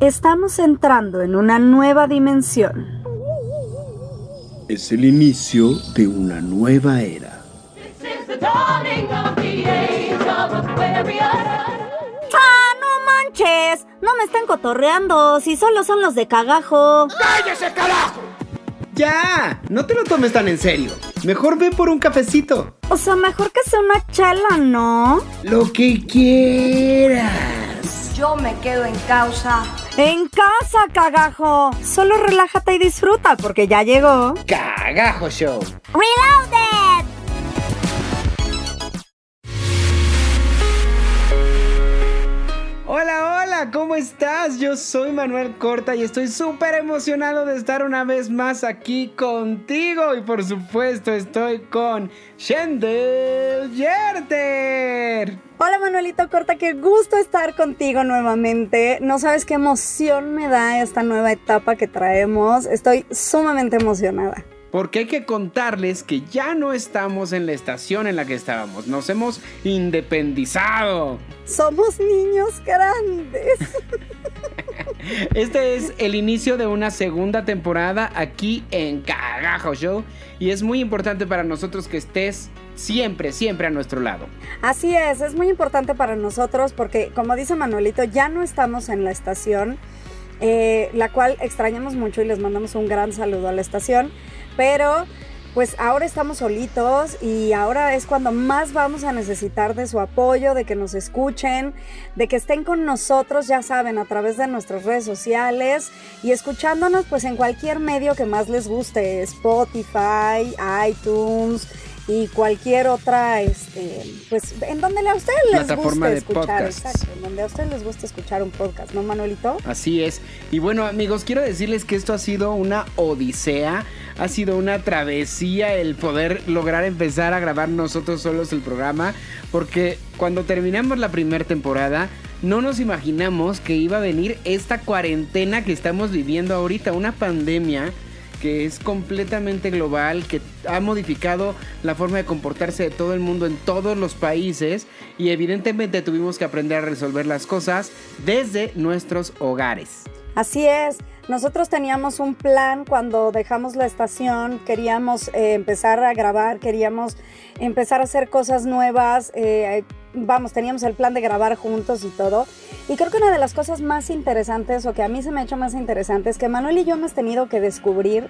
Estamos entrando en una nueva dimensión. Es el inicio de una nueva era. ¡Ah, no manches! No me estén cotorreando, si solo son los de cagajo. ¡Cállese, carajo! Ya, no te lo tomes tan en serio. Mejor ve por un cafecito. O sea, mejor que sea una chela, ¿no? Lo que quieras. Yo me quedo en causa. En casa, cagajo. Solo relájate y disfruta porque ya llegó. Cagajo Show. Reloaded. ¿Cómo estás? Yo soy Manuel Corta y estoy súper emocionado de estar una vez más aquí contigo. Y por supuesto estoy con Shendel Yerter. Hola Manuelito Corta, qué gusto estar contigo nuevamente. No sabes qué emoción me da esta nueva etapa que traemos. Estoy sumamente emocionada. Porque hay que contarles que ya no estamos en la estación en la que estábamos. Nos hemos independizado. Somos niños grandes. Este es el inicio de una segunda temporada aquí en Cagajo Show. Y es muy importante para nosotros que estés siempre, siempre a nuestro lado. Así es, es muy importante para nosotros porque, como dice Manuelito, ya no estamos en la estación, eh, la cual extrañamos mucho y les mandamos un gran saludo a la estación. Pero pues ahora estamos solitos y ahora es cuando más vamos a necesitar de su apoyo, de que nos escuchen, de que estén con nosotros, ya saben, a través de nuestras redes sociales y escuchándonos pues en cualquier medio que más les guste, Spotify, iTunes y cualquier otra, este, pues en donde a ustedes les Plataforma guste de escuchar, exacto, en donde a ustedes les guste escuchar un podcast, ¿no, Manuelito? Así es. Y bueno, amigos, quiero decirles que esto ha sido una odisea, ha sido una travesía el poder lograr empezar a grabar nosotros solos el programa, porque cuando terminamos la primera temporada, no nos imaginamos que iba a venir esta cuarentena que estamos viviendo ahorita, una pandemia que es completamente global, que ha modificado la forma de comportarse de todo el mundo en todos los países y evidentemente tuvimos que aprender a resolver las cosas desde nuestros hogares. Así es. Nosotros teníamos un plan cuando dejamos la estación, queríamos eh, empezar a grabar, queríamos empezar a hacer cosas nuevas, eh, vamos, teníamos el plan de grabar juntos y todo. Y creo que una de las cosas más interesantes, o que a mí se me ha hecho más interesante, es que Manuel y yo hemos tenido que descubrir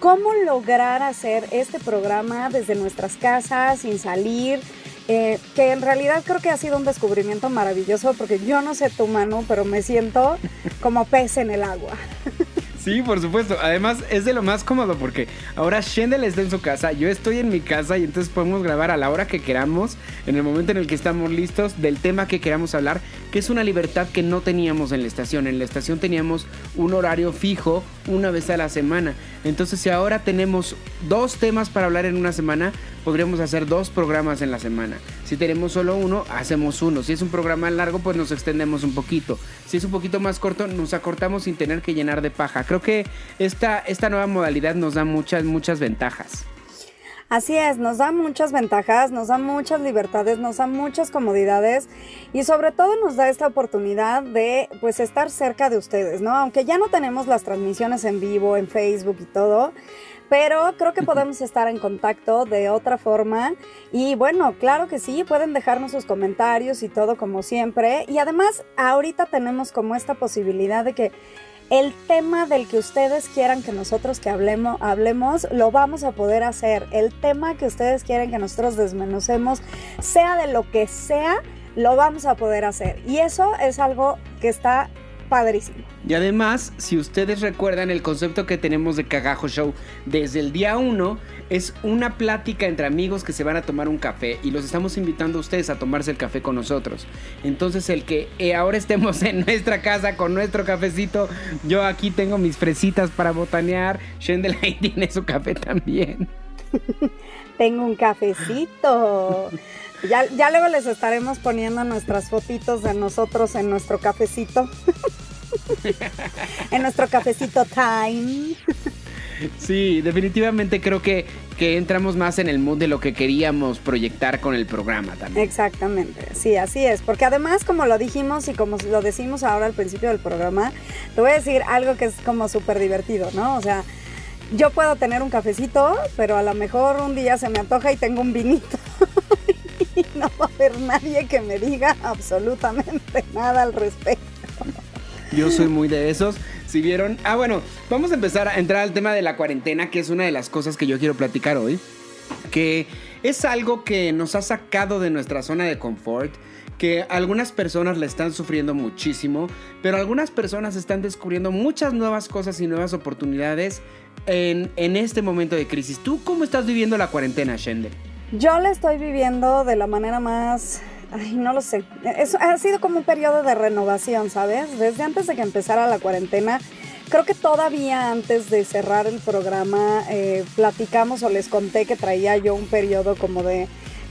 cómo lograr hacer este programa desde nuestras casas, sin salir, eh, que en realidad creo que ha sido un descubrimiento maravilloso porque yo no sé tu mano, pero me siento como pez en el agua. Sí, por supuesto. Además, es de lo más cómodo porque ahora Shendel está en su casa, yo estoy en mi casa y entonces podemos grabar a la hora que queramos, en el momento en el que estamos listos, del tema que queramos hablar, que es una libertad que no teníamos en la estación. En la estación teníamos un horario fijo una vez a la semana. Entonces, si ahora tenemos dos temas para hablar en una semana, podríamos hacer dos programas en la semana. Si tenemos solo uno, hacemos uno. Si es un programa largo, pues nos extendemos un poquito. Si es un poquito más corto, nos acortamos sin tener que llenar de paja. Creo que esta, esta nueva modalidad nos da muchas, muchas ventajas. Así es, nos da muchas ventajas, nos da muchas libertades, nos da muchas comodidades y sobre todo nos da esta oportunidad de pues estar cerca de ustedes, ¿no? Aunque ya no tenemos las transmisiones en vivo, en Facebook y todo, pero creo que podemos estar en contacto de otra forma y bueno, claro que sí, pueden dejarnos sus comentarios y todo como siempre y además ahorita tenemos como esta posibilidad de que el tema del que ustedes quieran que nosotros que hablemos, hablemos, lo vamos a poder hacer. El tema que ustedes quieren que nosotros desmenucemos, sea de lo que sea, lo vamos a poder hacer. Y eso es algo que está padrísimo. Y además, si ustedes recuerdan el concepto que tenemos de Cagajo Show desde el día 1, es una plática entre amigos que se van a tomar un café y los estamos invitando a ustedes a tomarse el café con nosotros. Entonces, el que eh, ahora estemos en nuestra casa con nuestro cafecito, yo aquí tengo mis fresitas para botanear, Shendel ahí tiene su café también. Tengo un cafecito. Ya, ya luego les estaremos poniendo nuestras fotitos de nosotros en nuestro cafecito. en nuestro cafecito time. Sí, definitivamente creo que que entramos más en el mood de lo que queríamos proyectar con el programa también. Exactamente, sí, así es. Porque además, como lo dijimos y como lo decimos ahora al principio del programa, te voy a decir algo que es como súper divertido, ¿no? O sea, yo puedo tener un cafecito, pero a lo mejor un día se me antoja y tengo un vinito. y no va a haber nadie que me diga absolutamente nada al respecto. Yo soy muy de esos. Si vieron. Ah, bueno, vamos a empezar a entrar al tema de la cuarentena, que es una de las cosas que yo quiero platicar hoy. Que es algo que nos ha sacado de nuestra zona de confort. Que algunas personas la están sufriendo muchísimo, pero algunas personas están descubriendo muchas nuevas cosas y nuevas oportunidades en, en este momento de crisis. ¿Tú cómo estás viviendo la cuarentena, Shende? Yo la estoy viviendo de la manera más Ay, no lo sé. Ha sido como un periodo de renovación, ¿sabes? Desde antes de que empezara la cuarentena, creo que todavía antes de cerrar el programa, eh, platicamos o les conté que traía yo un periodo como de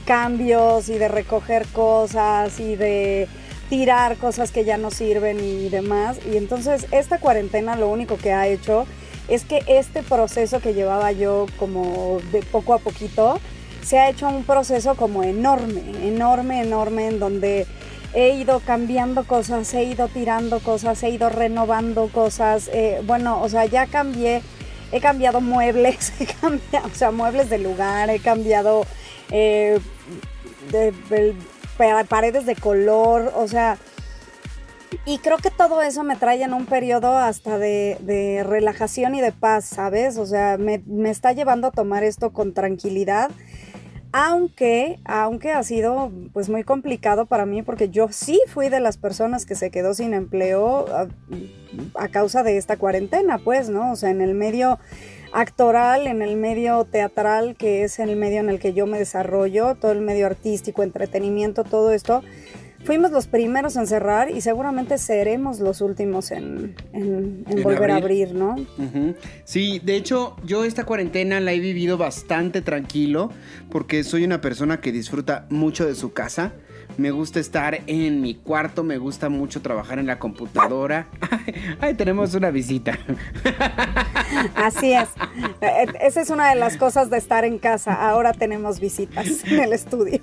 cambios y de recoger cosas y de tirar cosas que ya no sirven y demás. Y entonces esta cuarentena lo único que ha hecho es que este proceso que llevaba yo como de poco a poquito, se ha hecho un proceso como enorme, enorme, enorme, en donde he ido cambiando cosas, he ido tirando cosas, he ido renovando cosas. Eh, bueno, o sea, ya cambié, he cambiado muebles, he cambiado, o sea, muebles de lugar, he cambiado eh, paredes de color, o sea, y creo que todo eso me trae en un periodo hasta de, relajación y de paz, ¿sabes? O sea, me, me, está llevando a tomar esto con tranquilidad aunque, aunque ha sido pues muy complicado para mí porque yo sí fui de las personas que se quedó sin empleo a, causa de esta cuarentena, pues, ¿no? O sea, en el medio actoral, en el medio teatral, que es el medio en el que yo me desarrollo, todo el medio artístico, entretenimiento, todo esto, fuimos los primeros en cerrar y seguramente seremos los últimos en, volver a abrir, ¿no? Sí, de hecho yo esta cuarentena la he vivido bastante tranquilo porque soy una persona que disfruta mucho de su casa. Me gusta estar en mi cuarto, me gusta mucho trabajar en la computadora. Ay, tenemos una visita. Así es. E, e, esa es una de las cosas de estar en casa. Ahora tenemos visitas en el estudio.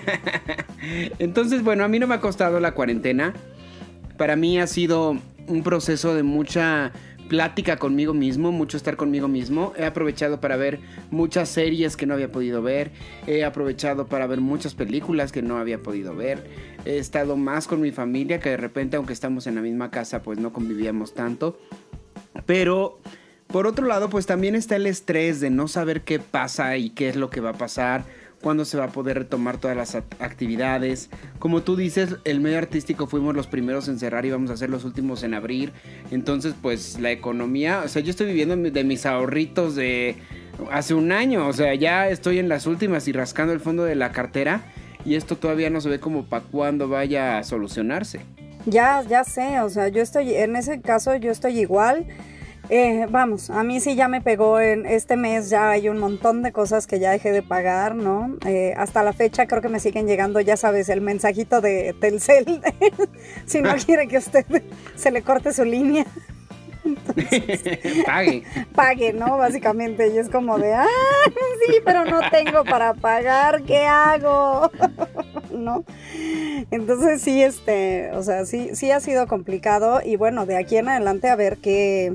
Entonces, bueno, a mí no me ha costado la cuarentena. Para mí ha sido un proceso de mucha plática conmigo mismo, mucho estar conmigo mismo. He aprovechado para ver muchas series que no había podido ver. He aprovechado para ver muchas películas que no había podido ver. He estado más con mi familia, que de repente, aunque estamos en la misma casa, pues no convivíamos tanto. Pero... Por otro lado, pues también está el estrés de no saber qué pasa y qué es lo que va a pasar cuándo se va a poder retomar todas las actividades. Como tú dices, el medio artístico fuimos los primeros en cerrar y vamos a ser los últimos en abrir. Entonces, pues la economía, o sea, yo estoy viviendo de mis ahorritos de hace un año, o sea, ya estoy en las últimas y rascando el fondo de la cartera y esto todavía no se ve como para cuándo vaya a solucionarse. Ya, ya sé, o sea, yo estoy, en ese caso yo estoy igual. Eh, vamos, a mí sí ya me pegó en este mes, ya hay un montón de cosas que ya dejé de pagar, ¿no? Eh, hasta la fecha creo que me siguen llegando, ya sabes, el mensajito de Telcel, si no quiere que usted se le corte su línea. pague. Pague, ¿no? Básicamente, y es como de, ah, sí, pero no tengo para pagar, ¿qué hago? ¿No? Entonces sí, este, o sea, sí, sí ha sido complicado y bueno, de aquí en adelante a ver qué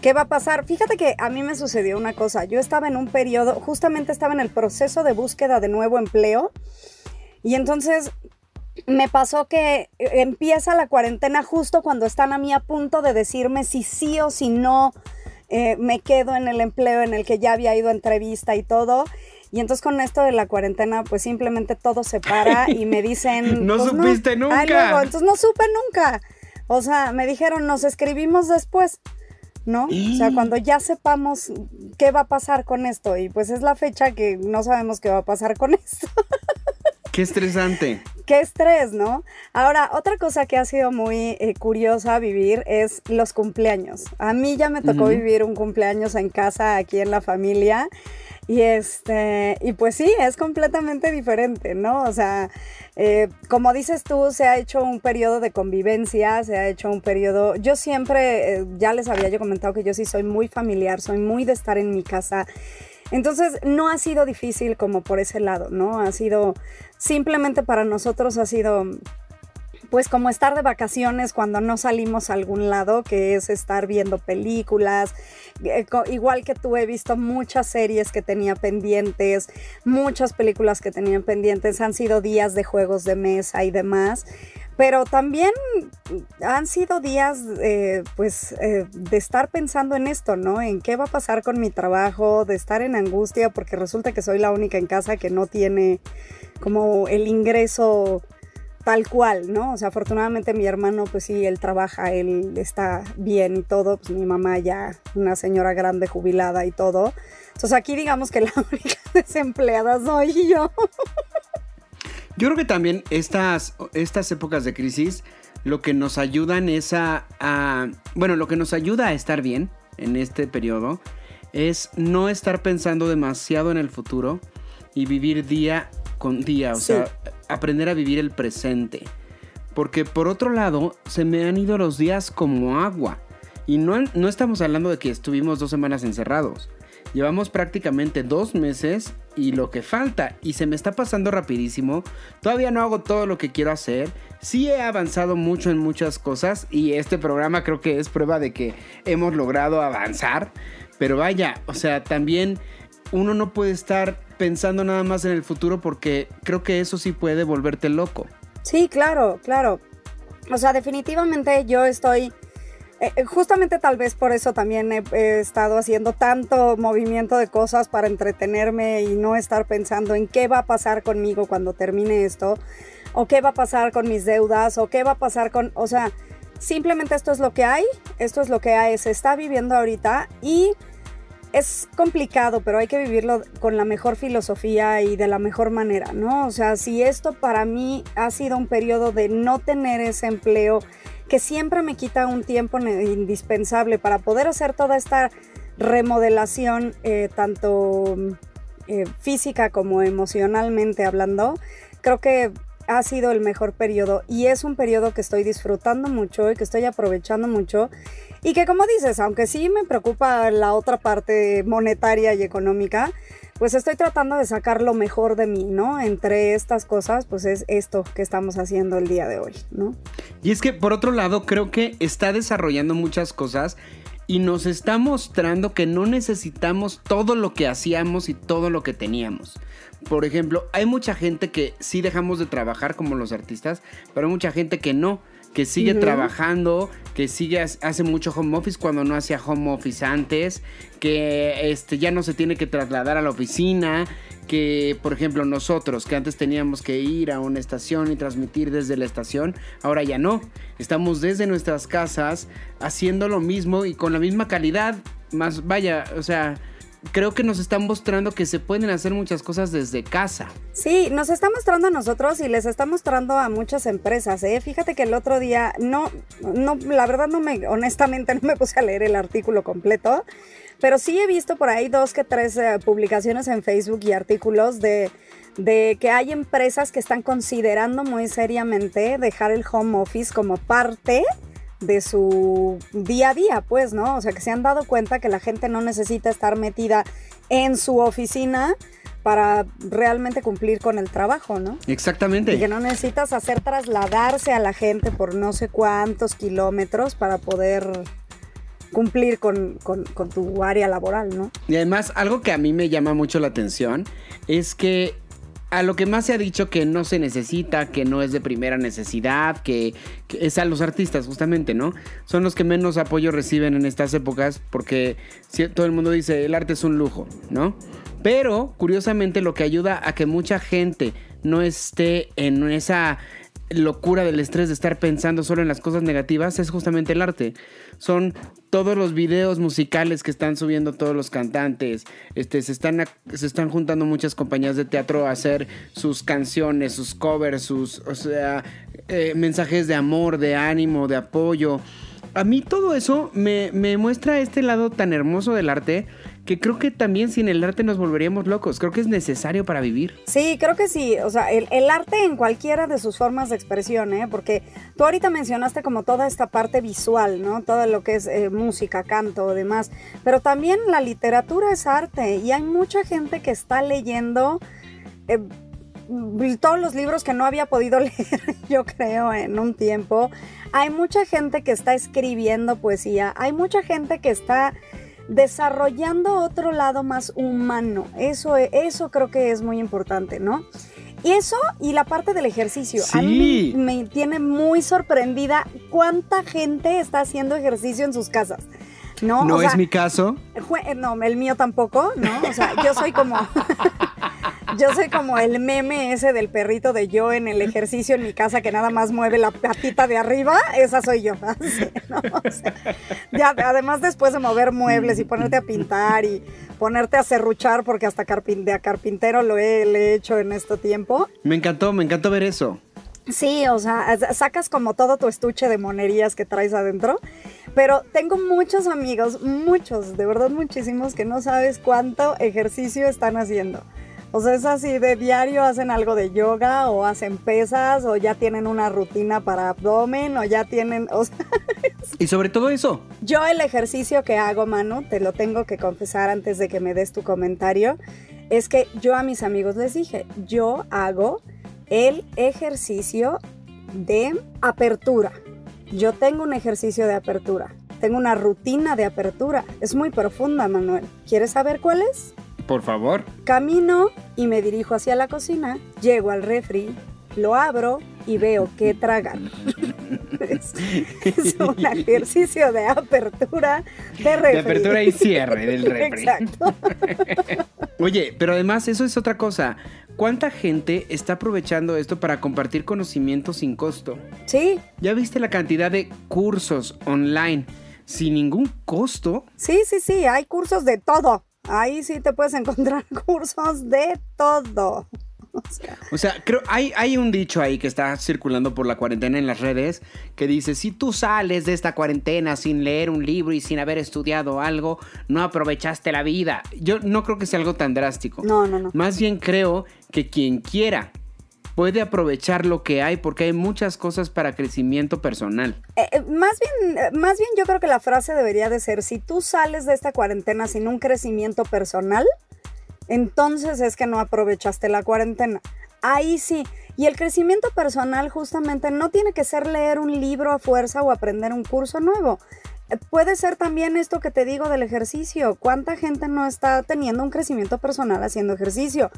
¿Qué va a pasar? Fíjate que a mí me sucedió una cosa. Yo estaba en un periodo, justamente estaba en el proceso de búsqueda de nuevo empleo. Y entonces me pasó que empieza la cuarentena justo cuando están a mí a punto de decirme si sí o si no eh, me quedo en el empleo en el que ya había ido entrevista y todo. Y entonces con esto de la cuarentena, pues simplemente todo se para y me dicen... no pues supiste nunca. entonces no supe nunca. O sea, me dijeron, nos escribimos después. ¿no? O sea, cuando ya sepamos qué va a pasar con esto y pues es la fecha que no sabemos qué va a pasar con esto. Qué estresante. Qué estrés, ¿no? Ahora, otra cosa que ha sido muy eh, curiosa vivir es los cumpleaños. A mí ya me tocó vivir un cumpleaños en casa, aquí en la familia. Y este, y pues sí, es completamente diferente, ¿no? O sea, eh, como dices tú, se ha hecho un periodo de convivencia, se ha hecho un periodo. Yo siempre, eh, ya les había yo comentado que yo sí soy muy familiar, soy muy de estar en mi casa. Entonces no ha sido difícil como por ese lado, ¿no? Ha sido, simplemente para nosotros ha sido pues como estar de vacaciones cuando no salimos a algún lado, que es estar viendo películas. Eh, igual que tú he visto muchas series que tenía pendientes, muchas películas que tenían pendientes, han sido días de juegos de mesa y demás. Pero también han sido días eh, pues eh, de estar pensando en esto, ¿no? En qué va a pasar con mi trabajo, de estar en angustia porque resulta que soy la única en casa que no tiene como el ingreso tal cual, ¿no? O sea, afortunadamente mi hermano, pues sí, él trabaja, él está bien y todo, pues mi mamá ya, una señora grande, jubilada y todo. Entonces aquí digamos que la única desempleada soy yo. Yo creo que también estas, estas épocas de crisis lo que nos ayudan es a, a, bueno, lo que nos ayuda a estar bien en este periodo es no estar pensando demasiado en el futuro y vivir día con día, o sea, aprender a vivir el presente. Porque por otro lado, se me han ido los días como agua. Y no, no estamos hablando de que estuvimos dos semanas encerrados. Llevamos prácticamente dos meses y lo que falta. Y se me está pasando rapidísimo. Todavía no hago todo lo que quiero hacer. Sí he avanzado mucho en muchas cosas. Y este programa creo que es prueba de que hemos logrado avanzar. Pero vaya, o sea, también uno no puede estar pensando nada más en el futuro porque creo que eso sí puede volverte loco. Sí, claro, claro. O sea, definitivamente yo estoy... Eh, eh, justamente tal vez por eso también he, estado haciendo tanto movimiento de cosas para entretenerme y no estar pensando en qué va a pasar conmigo cuando termine esto, o qué va a pasar con mis deudas, o qué va a pasar con, o sea, simplemente esto es lo que hay, esto es lo que hay, se está viviendo ahorita y es complicado, pero hay que vivirlo con la mejor filosofía y de la mejor manera, ¿no? O sea, si esto para mí ha sido un periodo de no tener ese empleo que siempre me quita un tiempo indispensable para poder hacer toda esta remodelación, eh, tanto eh, física como emocionalmente hablando, creo que ha sido el mejor periodo y es un periodo que estoy disfrutando mucho y que estoy aprovechando mucho y que como dices, aunque sí me preocupa la otra parte monetaria y económica, pues estoy tratando de sacar lo mejor de mí, ¿no? Entre estas cosas, pues es esto que estamos haciendo el día de hoy, ¿no? Y es que por otro lado, creo que está desarrollando muchas cosas y nos está mostrando que no necesitamos todo lo que hacíamos y todo lo que teníamos. Por ejemplo, hay mucha gente que sí dejamos de trabajar como los artistas, pero hay mucha gente que no, que sigue trabajando, que sigue hace mucho home office cuando no hacía home office antes, que este ya no se tiene que trasladar a la oficina, que por ejemplo nosotros que antes teníamos que ir a una estación y transmitir desde la estación, ahora ya no. Estamos desde nuestras casas haciendo lo mismo y con la misma calidad, más vaya, o sea, creo que nos están mostrando que se pueden hacer muchas cosas desde casa. Sí, nos está mostrando a nosotros y les está mostrando a muchas empresas, ¿eh? Fíjate que el otro día, no, no, la verdad no me, honestamente no me puse a leer el artículo completo, pero sí he visto por ahí dos que tres eh, publicaciones en Facebook y artículos de, de que hay empresas que están considerando muy seriamente dejar el home office como parte de su día a día, pues, ¿no? O sea, que se han dado cuenta que la gente no necesita estar metida en su oficina para realmente cumplir con el trabajo, ¿no? Exactamente. Y que no necesitas hacer trasladarse a la gente por no sé cuántos kilómetros para poder cumplir con, con, con tu área laboral, ¿no? Y además, algo que a mí me llama mucho la atención es que a lo que más se ha dicho que no se necesita, que no es de primera necesidad, que, es a los artistas justamente, ¿no? Son los que menos apoyo reciben en estas épocas porque todo el mundo dice el arte es un lujo, ¿no? Pero curiosamente lo que ayuda a que mucha gente no esté en esa locura del estrés de estar pensando solo en las cosas negativas es justamente el arte. Son todos los videos musicales que están subiendo todos los cantantes. Este, se, están, se están juntando muchas compañías de teatro a hacer sus canciones, sus covers, sus o sea, eh, mensajes de amor, de ánimo, de apoyo. A mí todo eso me, me muestra este lado tan hermoso del arte que creo que también sin el arte nos volveríamos locos. Creo que es necesario para vivir. Sí, creo que sí. O sea, el, el arte en cualquiera de sus formas de expresión, ¿eh? Porque tú ahorita mencionaste como toda esta parte visual, ¿no? Todo lo que es eh, música, canto, demás. Pero también la literatura es arte y hay mucha gente que está leyendo... eh, todos los libros que no había podido leer, yo creo, en un tiempo. Hay mucha gente que está escribiendo poesía, hay mucha gente que está desarrollando otro lado más humano. Eso, eso creo que es muy importante, ¿no? Y eso y la parte del ejercicio. A mí me tiene muy sorprendida cuánta gente está haciendo ejercicio en sus casas. No, No O es mi caso. Jue- No, el mío tampoco, ¿no? O sea, yo soy como. Yo soy como el meme ese del perrito de yo en el ejercicio en mi casa que nada más mueve la patita de arriba. Esa soy yo. así, ¿no? O sea, ya, además, después de mover muebles y ponerte a pintar y ponerte a serruchar, porque hasta de a carpintero lo he, le he hecho en este tiempo. Me encantó, me encantó ver eso. Sí, o sea, sacas como todo tu estuche de monerías que traes adentro. Pero tengo muchos amigos, muchos, de verdad muchísimos, que no sabes cuánto ejercicio están haciendo. O sea, es así, de diario hacen algo de yoga o hacen pesas o ya tienen una rutina para abdomen o ya tienen... O sea, Y sobre todo eso. yo el ejercicio que hago, Manu, te lo tengo que confesar antes de que me des tu comentario, es que yo a mis amigos les dije, yo hago el ejercicio de apertura. Yo tengo un ejercicio de apertura. Tengo una rutina de apertura. Es muy profunda, Manuel. ¿Quieres saber cuál es? Por favor. Camino y me dirijo hacia la cocina, llego al refri, lo abro y veo qué tragan. es, es un ejercicio de apertura de refri. De apertura y cierre del refri. Exacto. Oye, pero además eso es otra cosa. ¿Cuánta gente está aprovechando esto para compartir conocimiento sin costo? Sí, ¿Ya viste la cantidad de cursos online sin ningún costo? sí, sí, sí, hay cursos de todo. Ahí sí te puedes encontrar cursos de todo. O sea, O sea, creo, hay, hay un dicho ahí que está circulando por la cuarentena en las redes que dice, si tú sales de esta cuarentena sin leer un libro y sin haber estudiado algo, no aprovechaste la vida. Yo no creo que sea algo tan drástico. no, no, no. Más bien creo que quien quiera puede aprovechar lo que hay porque hay muchas cosas para crecimiento personal. Eh, eh, más bien, eh, más bien yo creo que la frase debería de ser, si tú sales de esta cuarentena sin un crecimiento personal, entonces es que no aprovechaste la cuarentena. Ahí sí. Y el crecimiento personal justamente no tiene que ser leer un libro a fuerza o aprender un curso nuevo. Eh, Puede ser también esto que te digo del ejercicio. ¿Cuánta gente no está teniendo un crecimiento personal haciendo ejercicio?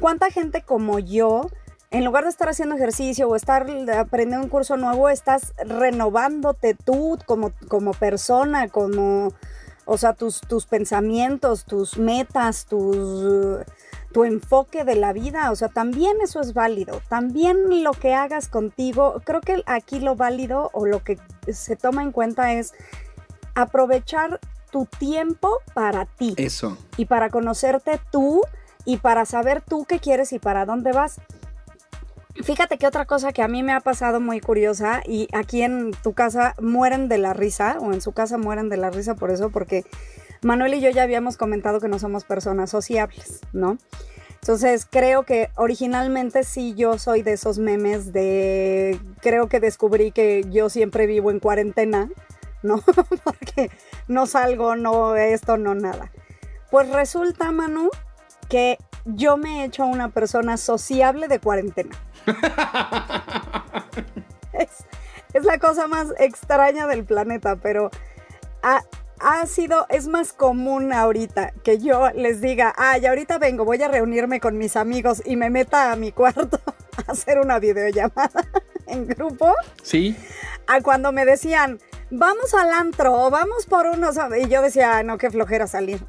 ¿Cuánta gente como yo, en lugar de estar haciendo ejercicio o estar aprendiendo un curso nuevo, estás renovándote tú como, como persona, como, o sea, tus, tus pensamientos, tus metas, tus, tu enfoque de la vida? O sea, también eso es válido. También lo que hagas contigo, creo que aquí lo válido o lo que se toma en cuenta es aprovechar tu tiempo para ti Eso. y para conocerte tú y para saber tú qué quieres y para dónde vas. Fíjate que otra cosa que a mí me ha pasado muy curiosa y aquí en tu casa mueren de la risa o en su casa mueren de la risa por eso porque Manuel y yo ya habíamos comentado que no somos personas sociables, ¿no? Entonces creo que originalmente sí yo soy de esos memes de creo que descubrí que yo siempre vivo en cuarentena, ¿no? Porque no salgo, no esto, no nada. Pues resulta, Manu, que yo me he hecho una persona sociable de cuarentena. es, es la cosa más extraña del planeta, pero ha, ha sido, es más común ahorita que yo les diga, ay, ahorita vengo, voy a reunirme con mis amigos y me meta a mi cuarto a hacer una videollamada en grupo, ¿Sí? a cuando me decían, vamos al antro o vamos por unos, y yo decía, "Ay, no, qué flojera salir.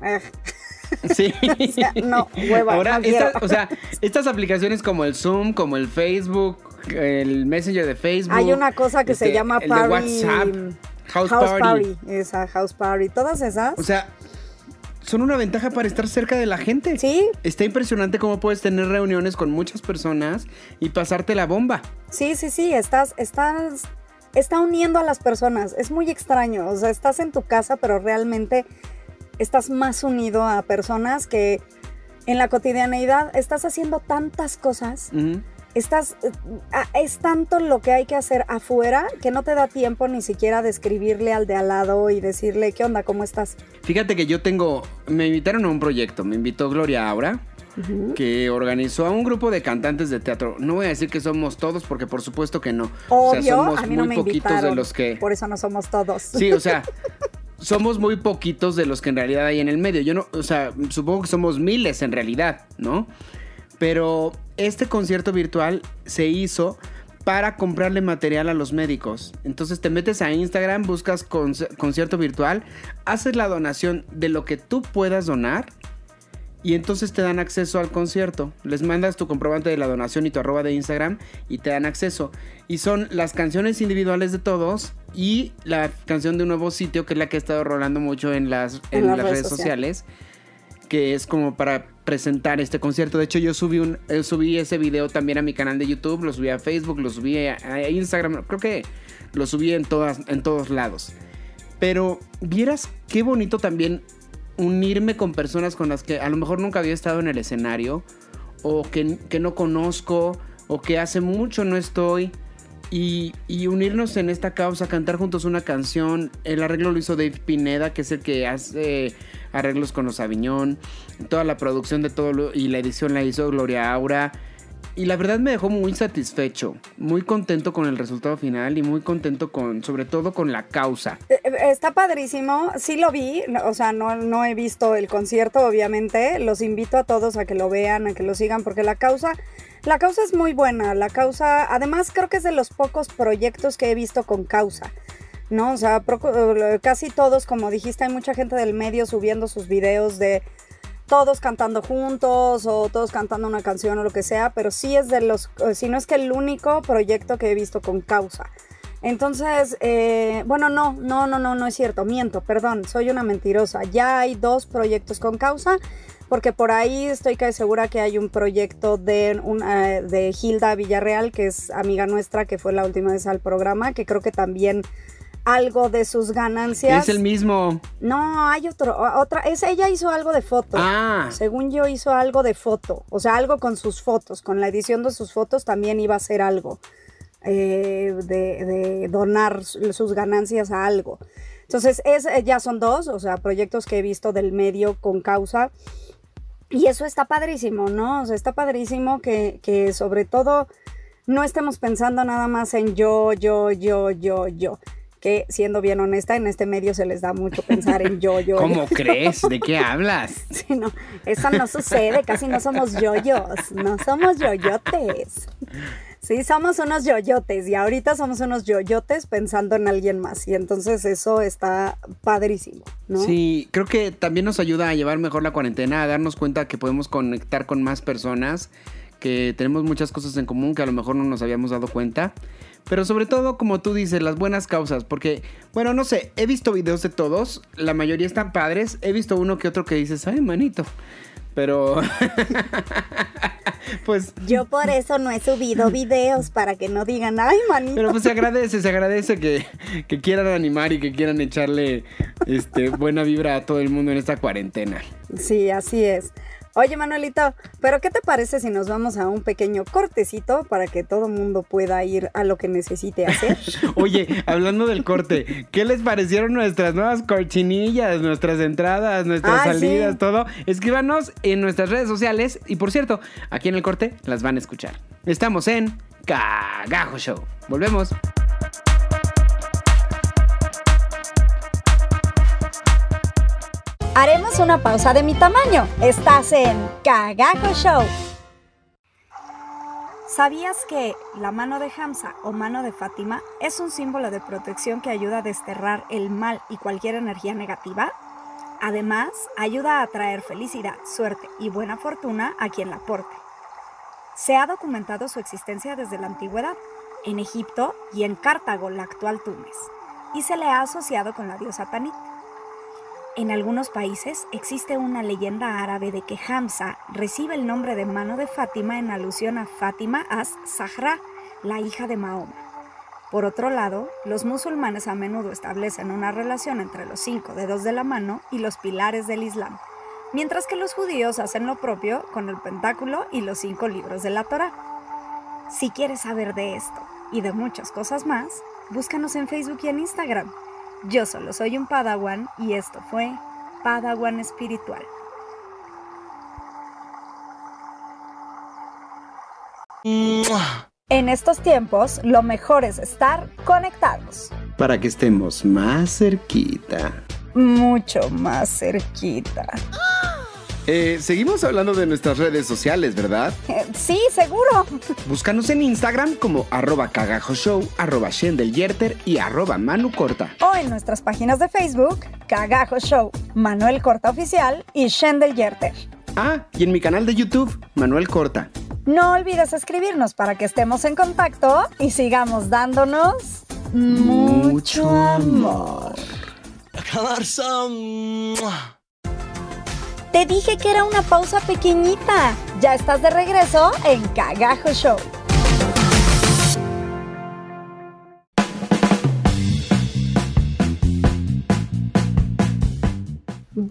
Ugh". Sí. O sea, no, hueva, Ahora, no o sea, estas aplicaciones como el Zoom, como el Facebook, el Messenger de Facebook. Hay una cosa que se llama el party. WhatsApp, House, Party. Esa, House Party. Todas esas. O sea, son una ventaja para estar cerca de la gente. sí, Está impresionante cómo puedes tener reuniones con muchas personas y pasarte la bomba. sí, sí, sí. Estás, estás, está uniendo a las personas. Es muy extraño. O sea, estás en tu casa, pero realmente estás más unido a personas que en la cotidianeidad estás haciendo tantas cosas. Estás, eh, es tanto lo que hay que hacer afuera que no te da tiempo ni siquiera de escribirle al de al lado y decirle, ¿qué onda? ¿Cómo estás? Fíjate que yo tengo. Me invitaron a un proyecto. Me invitó Gloria Aura, que organizó a un grupo de cantantes de teatro. No voy a decir que somos todos, porque por supuesto que no. Obvio, o sea, somos a mí no muy me poquitos de los que. Por eso no somos todos. Sí, o sea, somos muy poquitos de los que en realidad hay en el medio. Yo no, o sea, supongo que somos miles en realidad, ¿no? Pero este concierto virtual se hizo para comprarle material a los médicos. Entonces te metes a Instagram, buscas concierto virtual, haces la donación de lo que tú puedas donar y entonces te dan acceso al concierto. Les mandas tu comprobante de la donación y tu arroba de Instagram y te dan acceso. Y son las canciones individuales de todos y la canción de un nuevo sitio, que es la que he estado rolando mucho en las, en las redes sociales, que es como para presentar este concierto. De hecho, yo subí, un, eh, subí ese video también a mi canal de YouTube, lo subí a Facebook, lo subí a, a Instagram, creo que lo subí en, todas, en todos lados. Pero vieras qué bonito también unirme con personas con las que a lo mejor nunca había estado en el escenario o que, que no conozco o que hace mucho no estoy y, y unirnos en esta causa, cantar juntos una canción. El arreglo lo hizo Dave Pineda, que es el que hace arreglos con los Aviñón. Toda la producción de todo y la edición la hizo Gloria Aura. Y la verdad me dejó muy satisfecho, muy contento con el resultado final y muy contento con, sobre todo con la causa. Eh, eh, Está padrísimo, sí lo vi, o sea, no, no he visto el concierto, obviamente. Los invito a todos a que lo vean, a que lo sigan, porque la causa, la causa es muy buena. La causa, además, creo que es de los pocos proyectos que he visto con causa. ¿No? O sea, casi todos, como dijiste, hay mucha gente del medio subiendo sus videos de todos cantando juntos o todos cantando una canción o lo que sea, pero sí es de los, eh, si no es que el único proyecto que he visto con causa. Entonces, eh, bueno, no, no, no, no, no es cierto, miento, perdón, soy una mentirosa. Ya hay dos proyectos con causa, porque por ahí estoy casi segura que hay un proyecto de, una, de Hilda Villarreal, que es amiga nuestra, que fue la última vez al programa, que creo que también algo de sus ganancias. Es el mismo. No, hay otro, otra, es ella hizo algo de foto. Ah, Según yo hizo algo de foto, o sea, algo con sus fotos, con la edición de sus fotos también iba a hacer algo, eh, de, de donar su- sus ganancias a algo. Entonces, es, eh, ya son dos, o sea, proyectos que he visto del medio con causa. Y eso está padrísimo, ¿no? O sea, está padrísimo que, que sobre todo no estemos pensando nada más en yo, yo, yo, yo, yo. Que siendo bien honesta, en este medio se les da mucho pensar en yo, yo, yo. ¿cómo crees? ¿De qué hablas? Sí, no, eso no sucede, casi no somos yoyos, no somos yoyotes. Sí, somos unos yoyotes y ahorita somos unos yoyotes pensando en alguien más y entonces eso está padrísimo, ¿no? Sí, creo que también nos ayuda a llevar mejor la cuarentena, a darnos cuenta que podemos conectar con más personas, que tenemos muchas cosas en común que a lo mejor no nos habíamos dado cuenta. Pero sobre todo, como tú dices, las buenas causas, porque, bueno, no sé, he visto videos de todos, la mayoría están padres, he visto uno que otro que dices, ay, manito, pero... pues... Yo por eso no he subido videos para que no digan, ay, manito. Pero pues se agradece, se agradece que, que quieran animar y que quieran echarle este, buena vibra a todo el mundo en esta cuarentena. Sí, así es. Oye, Manuelito, ¿pero qué te parece si nos vamos a un pequeño cortecito para que todo el mundo pueda ir a lo que necesite hacer? Oye, hablando del corte, ¿qué les parecieron nuestras nuevas corchinillas, nuestras entradas, nuestras Ah, salidas, sí. todo? Escríbanos en nuestras redes sociales y por cierto, aquí en el corte las van a escuchar. Estamos en Cagajo Show. Volvemos. Haremos una pausa de mi tamaño. Estás en Cagajo Show. ¿Sabías que la mano de Hamza o mano de Fátima es un símbolo de protección que ayuda a desterrar el mal y cualquier energía negativa? Además, ayuda a atraer felicidad, suerte y buena fortuna a quien la porte. Se ha documentado su existencia desde la antigüedad, en Egipto y en Cartago, la actual Túnez, y se le ha asociado con la diosa Tanit. En algunos países existe una leyenda árabe de que Hamza recibe el nombre de mano de Fátima en alusión a Fátima as Zahra, la hija de Mahoma. Por otro lado, los musulmanes a menudo establecen una relación entre los cinco dedos de la mano y los pilares del Islam, mientras que los judíos hacen lo propio con el pentáculo y los cinco libros de la Torah. Si quieres saber de esto y de muchas cosas más, búscanos en Facebook y en Instagram. Yo solo soy un Padawan y esto fue Padawan Espiritual. En estos tiempos, lo mejor es estar conectados. Para que estemos más cerquita. Mucho más cerquita. Eh, seguimos hablando de nuestras redes sociales, ¿verdad? Eh, sí, seguro. Búscanos en Instagram como arroba cagajoshow, arroba shendeljерter y arroba manucorta. O en nuestras páginas de Facebook, Cagajo Show, Manuel Corta Oficial y Shendel Yerter. Ah, y en mi canal de YouTube, Manuel Corta. No olvides escribirnos para que estemos en contacto y sigamos dándonos mucho amor. Te dije que era una pausa pequeñita. Ya estás de regreso en Cagajo Show.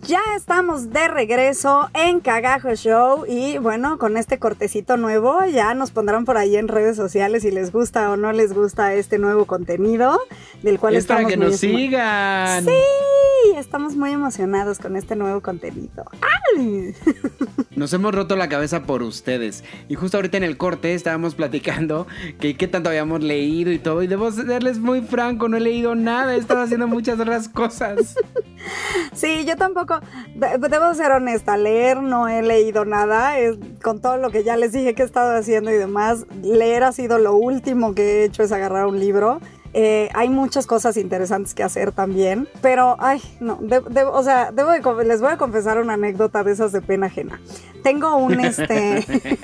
Ya estamos de regreso en Cagajo Show y bueno, con este cortecito nuevo ya nos pondrán por ahí en redes sociales si les gusta o no les gusta este nuevo contenido del cual Es estamos para que muy nos sigan. Sí, estamos muy emocionados con este nuevo contenido. ¡Ay! Nos hemos roto la cabeza por ustedes. Y justo ahorita en el corte estábamos platicando que qué tanto habíamos leído y todo. Y debo serles muy franco, no he leído nada. He estado haciendo muchas otras cosas. Sí, yo tampoco, de- debo ser honesta, leer no he leído nada, es, con todo lo que ya les dije que he estado haciendo y demás, leer ha sido lo último que he hecho es agarrar un libro. Eh, hay muchas cosas interesantes que hacer también, pero, ay, no, o sea, debo les voy a confesar una anécdota de esas de pena ajena. Tengo un, este,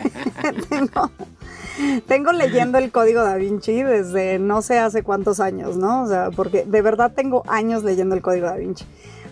tengo, tengo leyendo el Código Da Vinci desde no sé hace cuántos años, ¿no? O sea, porque de verdad tengo años leyendo el Código Da Vinci.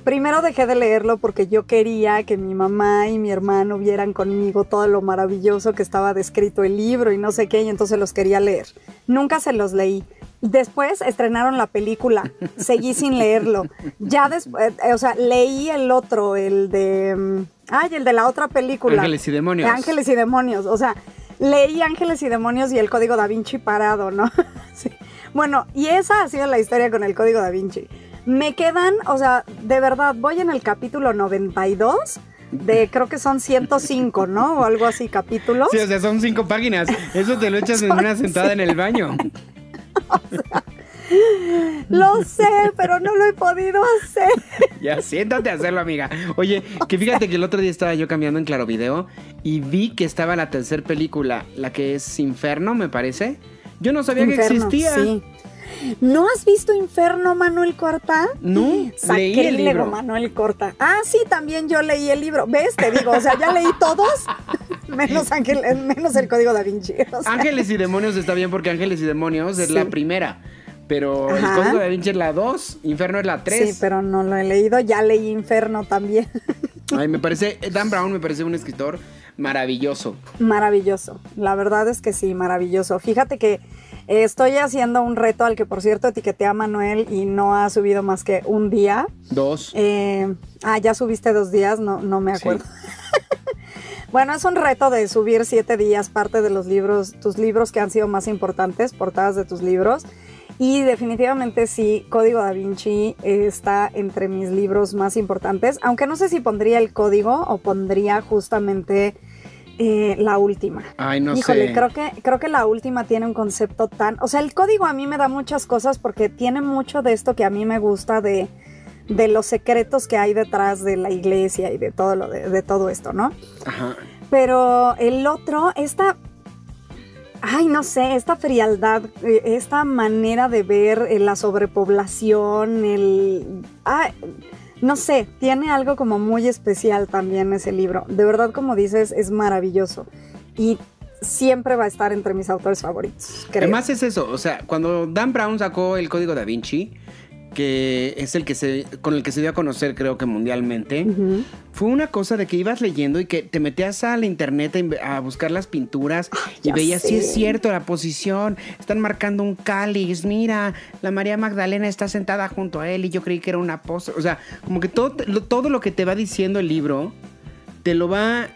Primero dejé de leerlo porque yo quería que mi mamá y mi hermano vieran conmigo todo lo maravilloso que estaba descrito el libro y no sé qué, y entonces los quería leer. Nunca se los leí. Después estrenaron la película, seguí sin leerlo. Ya después, o sea, leí el otro, el de... mm, Ay, el de la otra película. Ángeles y demonios. De Ángeles y Demonios. O sea, leí Ángeles y Demonios y el Código Da Vinci parado, ¿no? Sí. Bueno, y esa ha sido la historia con el Código Da Vinci. Me quedan, o sea, de verdad, voy en el capítulo 92 de creo que son 105, ¿no? O algo así, capítulos. Sí, o sea, son cinco páginas. Eso te lo echas en una sentada en el baño. Lo sé, pero no lo he podido hacer. Ya siéntate a hacerlo, amiga. Oye, que fíjate que el otro día estaba yo cambiando en Claro Video y vi que estaba la tercera película, la que es Inferno, me parece. Yo no sabía que existía. sí. ¿No has visto Inferno, Manuel Corta? No, leí el libro. Manuel Corta. Ah, sí, también yo leí el libro. ¿Ves? Te digo, o sea, ya leí todos, menos, Ángel, menos el Código Da Vinci. o sea. Ángeles y Demonios está bien porque Ángeles y Demonios es Sí. la primera. Pero el. Código da Vinci es la 2, Inferno es la 3. Sí, pero no lo he leído. Ya leí Inferno también. Ay, me parece, Dan Brown me parece un escritor maravilloso. Maravilloso. La verdad es que sí, maravilloso. Fíjate que estoy haciendo un reto al que, por cierto, etiqueté a Manuel y no ha subido más que un día. Dos. Eh, ah, ya subiste dos días, no, no me acuerdo. bueno, es un reto de subir siete días parte de los libros, tus libros que han sido más importantes, portadas de tus libros. Y definitivamente sí, Código Da Vinci eh, está entre mis libros más importantes, aunque no sé si pondría el código o pondría justamente eh, la última. Ay, no Híjole, sé. creo que, creo que la última tiene un concepto tan. O sea, el código a mí me da muchas cosas porque tiene mucho de esto que a mí me gusta de, de los secretos que hay detrás de la iglesia y de todo lo de, de todo esto, ¿no? Ajá. Pero el otro, esta. Ay, no sé, esta frialdad, eh, esta manera de ver eh, la sobrepoblación, el. no sé, tiene algo como muy especial también ese libro. De verdad, como dices, es maravilloso. Y siempre va a estar entre mis autores favoritos. Creo. Además es eso, o sea, cuando Dan Brown sacó el código da Vinci, que es el que se con el que se dio a conocer creo que mundialmente, fue una cosa de que ibas leyendo y que te metías al internet a, a buscar las pinturas y veías si es sé. cierto la posición, están marcando un cáliz, mira, la María Magdalena está sentada junto a él y yo creí que era una pose, o sea, como que todo lo, todo lo que te va diciendo el libro te lo va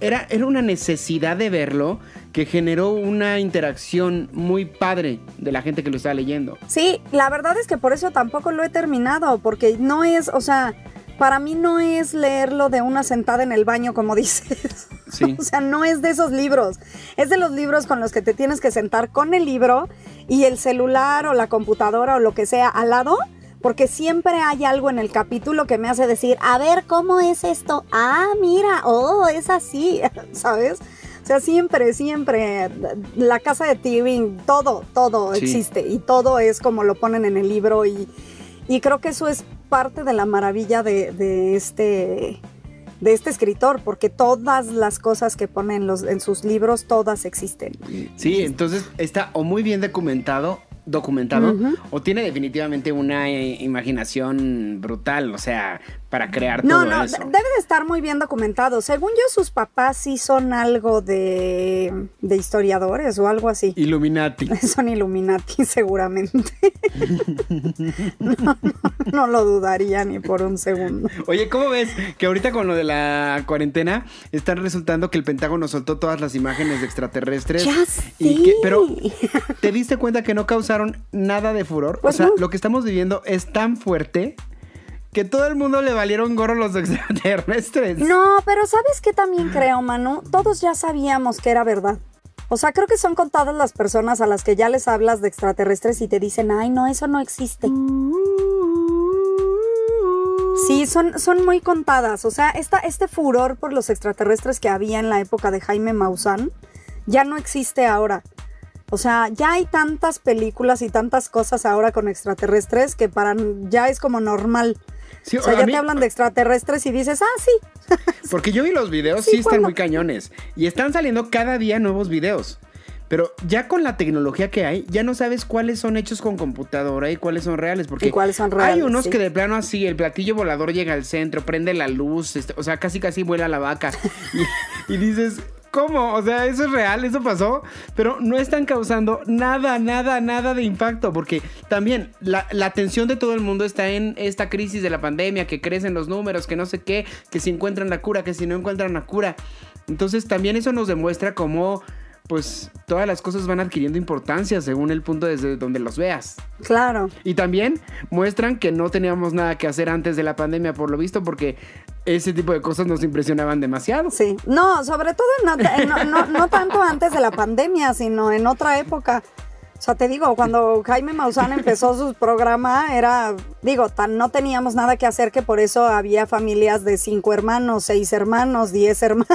era, era una necesidad de verlo que generó una interacción muy padre de la gente que lo estaba leyendo. Sí, la verdad es que por eso tampoco lo he terminado, porque no es, o sea, para mí no es leerlo de una sentada en el baño, como dices. Sí. O sea, no es de esos libros. Es de los libros con los que te tienes que sentar con el libro y el celular o la computadora o lo que sea al lado, porque siempre hay algo en el capítulo que me hace decir, a ver, ¿cómo es esto? Ah, mira, oh, es así, ¿sabes? O sea, siempre, siempre, la casa de Tywin, todo, todo Sí. existe y todo es como lo ponen en el libro y, y creo que eso es parte de la maravilla de, de este de este escritor, porque todas las cosas que pone en, los, en sus libros, todas existen. Sí, entonces está o muy bien documentado, documentado, o tiene definitivamente una eh, imaginación brutal, o sea, para crear No, todo no, eso. de- debe de estar muy bien documentado. Según yo, sus papás sí son algo de, de historiadores o algo así. Illuminati. Son Illuminati, seguramente. no, no, no lo dudaría ni por un segundo. Oye, ¿cómo ves que ahorita con lo de la cuarentena están resultando que el Pentágono soltó todas las imágenes de extraterrestres? Ya y sé. que- pero ¿te diste cuenta que no causaron nada de furor? Pues o sea, no. lo que estamos viviendo es tan fuerte que todo el mundo le valieron gorro los extraterrestres. No, pero ¿sabes qué también creo, Manu? Todos ya sabíamos que era verdad. O sea, creo que son contadas las personas a las que ya les hablas de extraterrestres y te dicen, ay, no, eso no existe. Sí, son, son muy contadas. O sea, esta, este furor por los extraterrestres que había en la época de Jaime Maussan ya no existe ahora. O sea, ya hay tantas películas y tantas cosas ahora con extraterrestres que para ya es como normal. Sí, O sea, ya mí- te hablan de extraterrestres y dices, ah, sí, Porque yo vi los videos, Sí, sí, están muy cañones. Y están saliendo cada día nuevos videos. Pero ya con la tecnología que hay, ya no sabes cuáles son hechos con computadora y cuáles son reales. Porque Y cuáles son hay reales, unos sí. que de plano así, el platillo volador llega al centro, prende la luz, este, o sea, casi casi vuela la vaca. y, y dices, ¿cómo? O sea, eso es real, eso pasó. Pero no están causando nada, nada, nada de impacto. Porque también la, la atención de todo el mundo está en esta crisis de la pandemia, que crecen los números, que no sé qué, que si encuentran la cura, que si no encuentran la cura. Entonces también eso nos demuestra cómo pues todas las cosas van adquiriendo importancia según el punto desde donde los veas. claro. Y también muestran que no teníamos nada que hacer antes de la pandemia, por lo visto, porque ese tipo de cosas nos impresionaban demasiado. Sí, no, sobre todo no, no, no- no tanto antes de la pandemia, sino en otra época. O sea, te digo, cuando Jaime Maussan empezó su programa, era, digo, tan no teníamos nada que hacer que por eso había familias de cinco hermanos, seis hermanos, diez hermanos.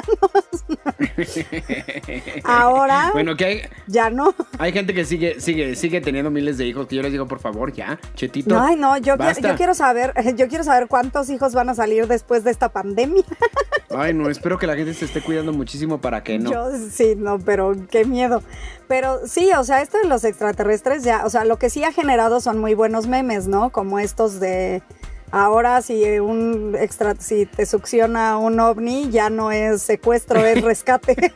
Ahora Bueno, que hay, ya no. hay gente que sigue, sigue, sigue teniendo miles de hijos que yo les digo, por favor, ya, chetito. Ay, no, yo, qui- basta. yo quiero saber, yo quiero saber cuántos hijos van a salir después de esta pandemia. Ay, no, espero que la gente se esté cuidando muchísimo para que no. Yo sí, no, pero qué miedo. Pero sí, o sea, esto de los extraterrestres ya, o sea, lo que sí ha generado son muy buenos memes, ¿no? Como estos de ahora si un extra, si te succiona un ovni, ya no es secuestro, es rescate.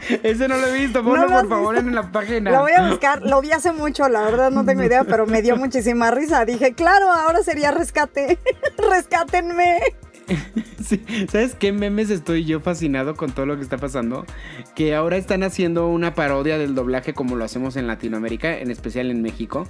Ese no lo he visto, ponlo ¿No lo has por favor visto? en la página. Lo voy a buscar, lo vi hace mucho, la verdad no tengo idea, pero me dio muchísima risa. Dije, claro, ahora sería rescate. Rescátenme. Sí, ¿Sabes qué memes estoy yo fascinado con todo lo que está pasando? Que ahora están haciendo una parodia del doblaje como lo hacemos en Latinoamérica, en especial en México.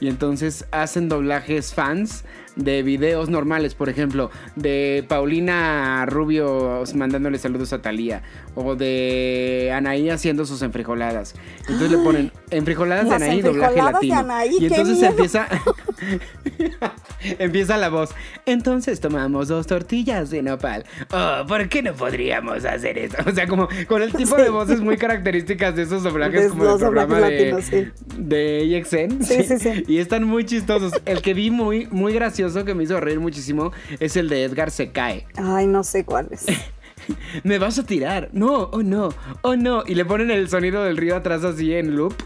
Y entonces hacen doblajes fans de videos normales, por ejemplo, de Paulina Rubio mandándole saludos a Talía o de Anaí haciendo sus enfrijoladas. Entonces le ponen enfrijoladas de Anaí, doblaje enfrijoladas de latino. Anaí, y entonces miedo. empieza Empieza la voz. Entonces tomamos dos tortillas de nopal. Oh, ¿por qué no podríamos hacer eso? O sea, como con el tipo de voces muy características de esos doblajes De como doblajes programa de, latinos, sí. de EXN. Sí, sí, sí. Y están muy chistosos. El que vi muy, muy gracioso, que me hizo reír muchísimo, es el de Edgar se cae. Ay, no sé cuál es. me vas a tirar. No, oh no, oh no. Y le ponen el sonido del río atrás así en loop.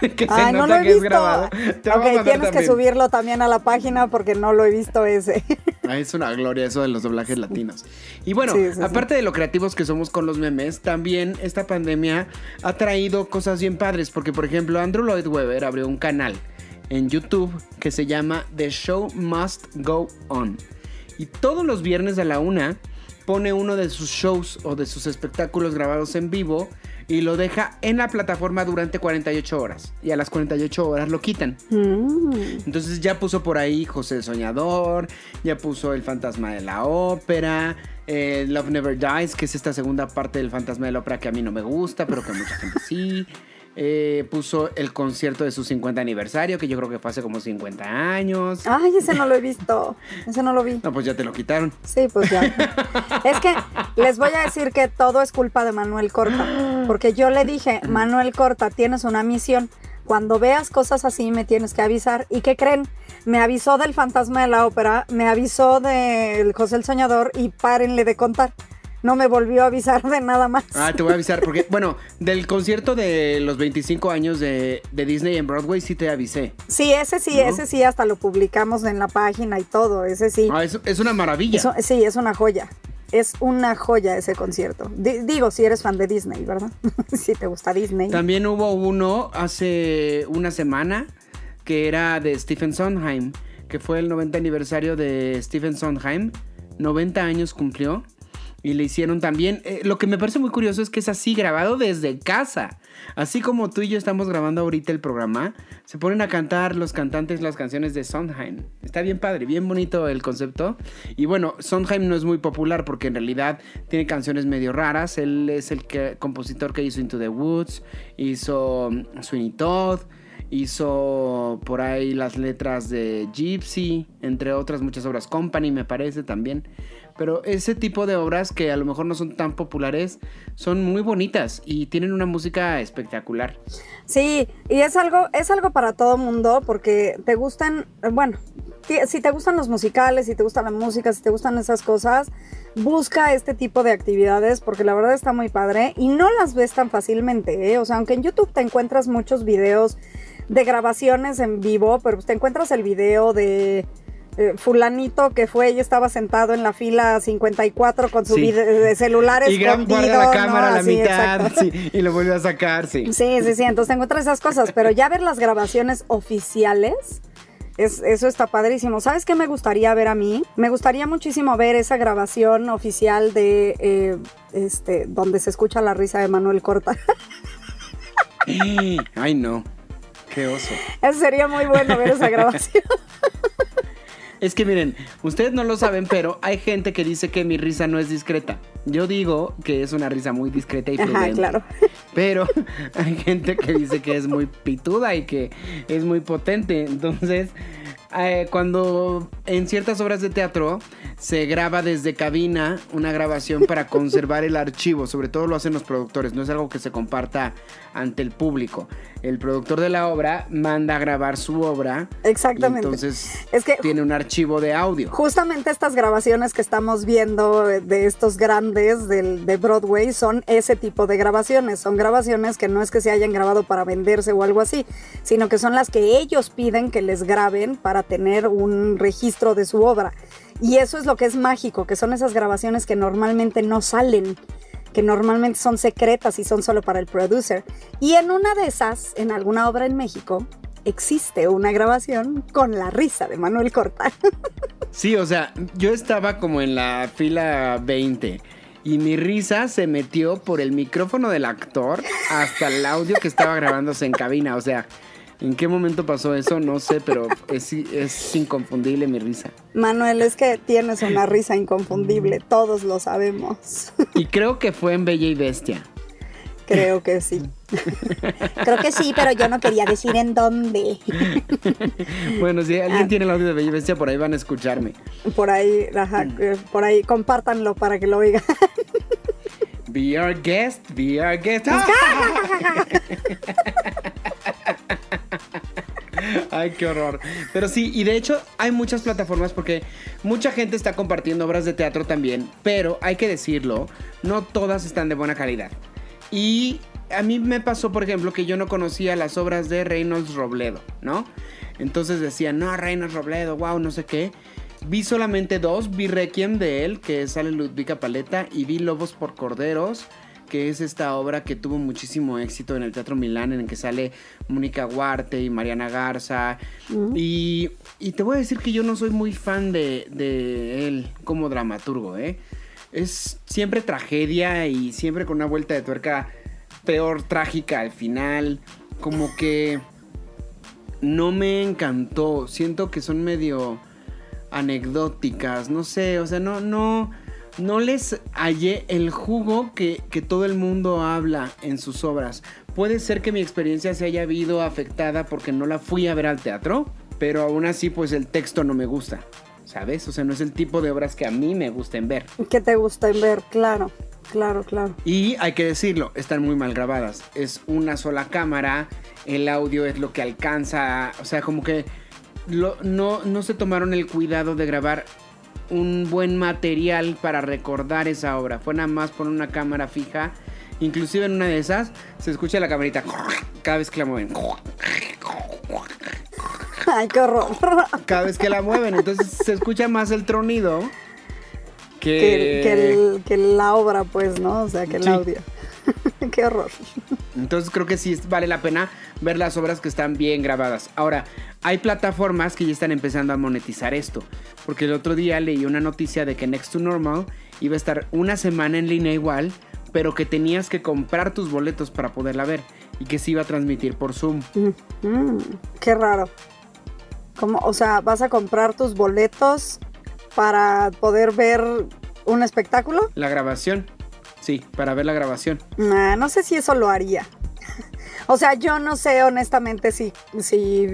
Que, que se Ay, no lo nota he que es visto. grabado. Te voy a Ok, tienes que subirlo también a la página porque no lo he visto ese. Es una gloria eso de los doblajes latinos. Y bueno, Sí, sí, sí. aparte de lo creativos que somos con los memes, también esta pandemia ha traído cosas bien padres. Porque, por ejemplo, Andrew Lloyd Webber abrió un canal en YouTube que se llama The Show Must Go On. Y todos los viernes a la una pone uno de sus shows o de sus espectáculos grabados en vivo y lo deja en la plataforma durante 48 horas. Y a las 48 horas lo quitan. Mm. Entonces ya puso por ahí José el Soñador, ya puso El Fantasma de la Ópera, eh, Love Never Dies, que es esta segunda parte del Fantasma de la Ópera que a mí no me gusta, pero que a mucha gente sí. Eh, puso el concierto de su 50 aniversario, que yo creo que fue hace como 50 años. Ay, ese no lo he visto. Ese no lo vi. No, pues ya te lo quitaron. Sí, pues ya. Es que les voy a decir que todo es culpa de Manuel Corta. Porque yo le dije, Manuel Corta, tienes una misión. Cuando veas cosas así, me tienes que avisar. ¿Y qué creen? Me avisó del fantasma de la ópera, me avisó del José el Soñador y párenle de contar. No me volvió a avisar de nada más. Ah, te voy a avisar, porque, bueno, del concierto de los 25 años de, de Disney en Broadway sí te avisé. Sí, ese sí, ¿No? ese sí, hasta lo publicamos en la página y todo. Ese sí. Ah, es, es una maravilla. Eso- sí, es una joya. Es una joya ese concierto. Di- digo, si eres fan de Disney, ¿verdad? si te gusta Disney. También hubo uno hace una semana que era de Stephen Sondheim, que fue el 90 aniversario de Stephen Sondheim. 90 años cumplió. Y le hicieron también. eh, lo que me parece muy curioso es que es así grabado desde casa. Así como tú y yo estamos grabando ahorita el programa, se ponen a cantar los cantantes las canciones de Sondheim. Está bien padre, bien bonito el concepto. Y bueno, Sondheim no es muy popular porque en realidad tiene canciones medio raras. Él es el compositor que hizo Into the Woods, hizo mm, Sweeney Todd. Hizo por ahí las letras de Gypsy, entre otras muchas obras. Company, me parece también. Pero ese tipo de obras que a lo mejor no son tan populares son muy bonitas y tienen una música espectacular. Sí, y es algo, es algo para todo mundo porque te gustan, bueno, si te gustan los musicales, si te gusta la música, si te gustan esas cosas, busca este tipo de actividades porque la verdad está muy padre y no las ves tan fácilmente, ¿eh? O sea, aunque en YouTube te encuentras muchos videos de grabaciones en vivo, pero te encuentras el video de eh, fulanito que fue y estaba sentado en la fila 54 con su Sí. de celular Y escondido, guarda la ¿no? cámara a la mitad sí, y lo vuelve a sacar, sí. Sí, sí, sí, entonces tengo otras esas cosas, pero ya ver las grabaciones oficiales, es, eso está padrísimo. ¿Sabes qué me gustaría ver a mí? Me gustaría muchísimo ver esa grabación oficial de, eh, este, donde se escucha la risa de Manuel Corta. Ay, no. Qué oso. Eso sería muy bueno ver esa grabación. Es que miren, ustedes no lo saben, pero hay gente que dice que mi risa no es discreta. Yo digo que es una risa muy discreta y Ajá, prudente. claro. Pero hay gente que dice que es muy pituda y que es muy potente. Entonces, eh, cuando en ciertas obras de teatro se graba desde cabina una grabación para conservar el archivo, sobre todo lo hacen los productores, no es algo que se comparta ante el público. El productor de la obra manda a grabar su obra. Exactamente. Y entonces Es que tiene un archivo de audio. Justamente estas grabaciones que estamos viendo de estos grandes del, de Broadway son ese tipo de grabaciones. Son grabaciones que no es que se hayan grabado para venderse o algo así, sino que son las que ellos piden que les graben para tener un registro de su obra. Y eso es lo que es mágico, que son esas grabaciones que normalmente no salen que normalmente son secretas y son solo para el producer. Y en una de esas, en alguna obra en México, existe una grabación con la risa de Manuel Corta. Sí, o sea, yo estaba como en la fila 20 y mi risa se metió por el micrófono del actor hasta el audio que estaba grabándose en cabina. O sea, ¿en qué momento pasó eso? No sé, pero es, es inconfundible mi risa. Manuel, es que tienes una risa inconfundible, todos lo sabemos. Y creo que fue en Bella y Bestia. Creo que sí. Creo que sí, pero yo no quería decir en dónde. Bueno, si alguien Ah. tiene el audio de Bella y Bestia, por ahí van a escucharme. Por ahí, ajá, eh, por ahí, compártanlo para que lo oigan. Be our guest, be our guest. Ay, qué horror. Pero sí, y de hecho hay muchas plataformas porque mucha gente está compartiendo obras de teatro también, pero hay que decirlo, no todas están de buena calidad. Y a mí me pasó, por ejemplo, que yo no conocía las obras de Reynolds Robledo, ¿no? Entonces decía, no, Reynolds Robledo, wow, no sé qué. Vi solamente dos, vi Requiem de él, que sale Ludvika Paleta, y vi Lobos por Corderos, que es esta obra que tuvo muchísimo éxito en el Teatro Milán, en el que sale Mónica Huarte y Mariana Garza. Y, y te voy a decir que yo no soy muy fan de, de él como dramaturgo, ¿eh? Es siempre tragedia y siempre con una vuelta de tuerca peor trágica al final. Como que no me encantó. Siento que son medio anecdóticas. No sé, o sea, no, no, no les hallé el jugo que, que todo el mundo habla en sus obras. Puede ser que mi experiencia se haya habido afectada porque no la fui a ver al teatro, pero aún así, pues el texto no me gusta. ¿Sabes? O sea, no es el tipo de obras que a mí me gusten ver. Que te gusta ver, claro. Claro, claro. Y hay que decirlo, están muy mal grabadas. Es una sola cámara, el audio es lo que alcanza, o sea, como que lo- no, no se tomaron el cuidado de grabar un buen material para recordar esa obra. Fue nada más poner una cámara fija. Inclusive en una de esas se escucha la camarita cada vez que la mueven. Ay, qué horror. Cada vez que la mueven. Entonces se escucha más el tronido que... que, que el- que la obra, pues, ¿no? O sea, que el Sí. audio. qué horror. Entonces creo que sí vale la pena ver las obras que están bien grabadas. Ahora, hay plataformas que ya están empezando a monetizar esto. Porque el otro día leí una noticia de que Next to Normal iba a estar una semana en línea igual, pero que tenías que comprar tus boletos para poderla ver. Y que se iba a transmitir por Zoom. Mm, qué raro. ¿Cómo? O sea, ¿vas a comprar tus boletos para poder ver un espectáculo? La grabación. Sí, para ver la grabación. Nah, no sé si eso lo haría. O sea, yo no sé honestamente si, si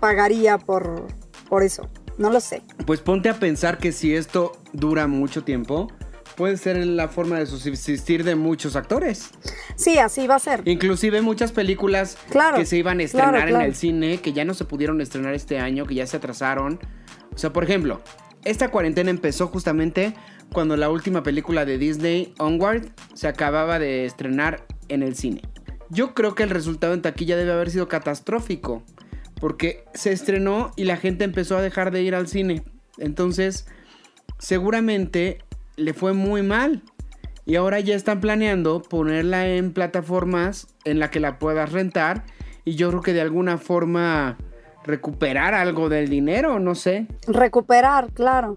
pagaría por, por eso. No lo sé. Pues ponte a pensar que si esto dura mucho tiempo, puede ser la forma de subsistir de muchos actores. Sí, así va a ser. Inclusive muchas películas Claro, que se iban a estrenar claro, claro. en el cine, que ya no se pudieron estrenar este año, que ya se atrasaron. O sea, por ejemplo, esta cuarentena empezó justamente cuando la última película de Disney, Onward, se acababa de estrenar en el cine. Yo creo que el resultado en taquilla debe haber sido catastrófico, porque se estrenó y la gente empezó a dejar de ir al cine. Entonces, seguramente le fue muy mal. Y ahora ya están planeando ponerla en plataformas en la que la puedas rentar. Y yo creo que de alguna forma recuperar algo del dinero, no sé. Recuperar, claro.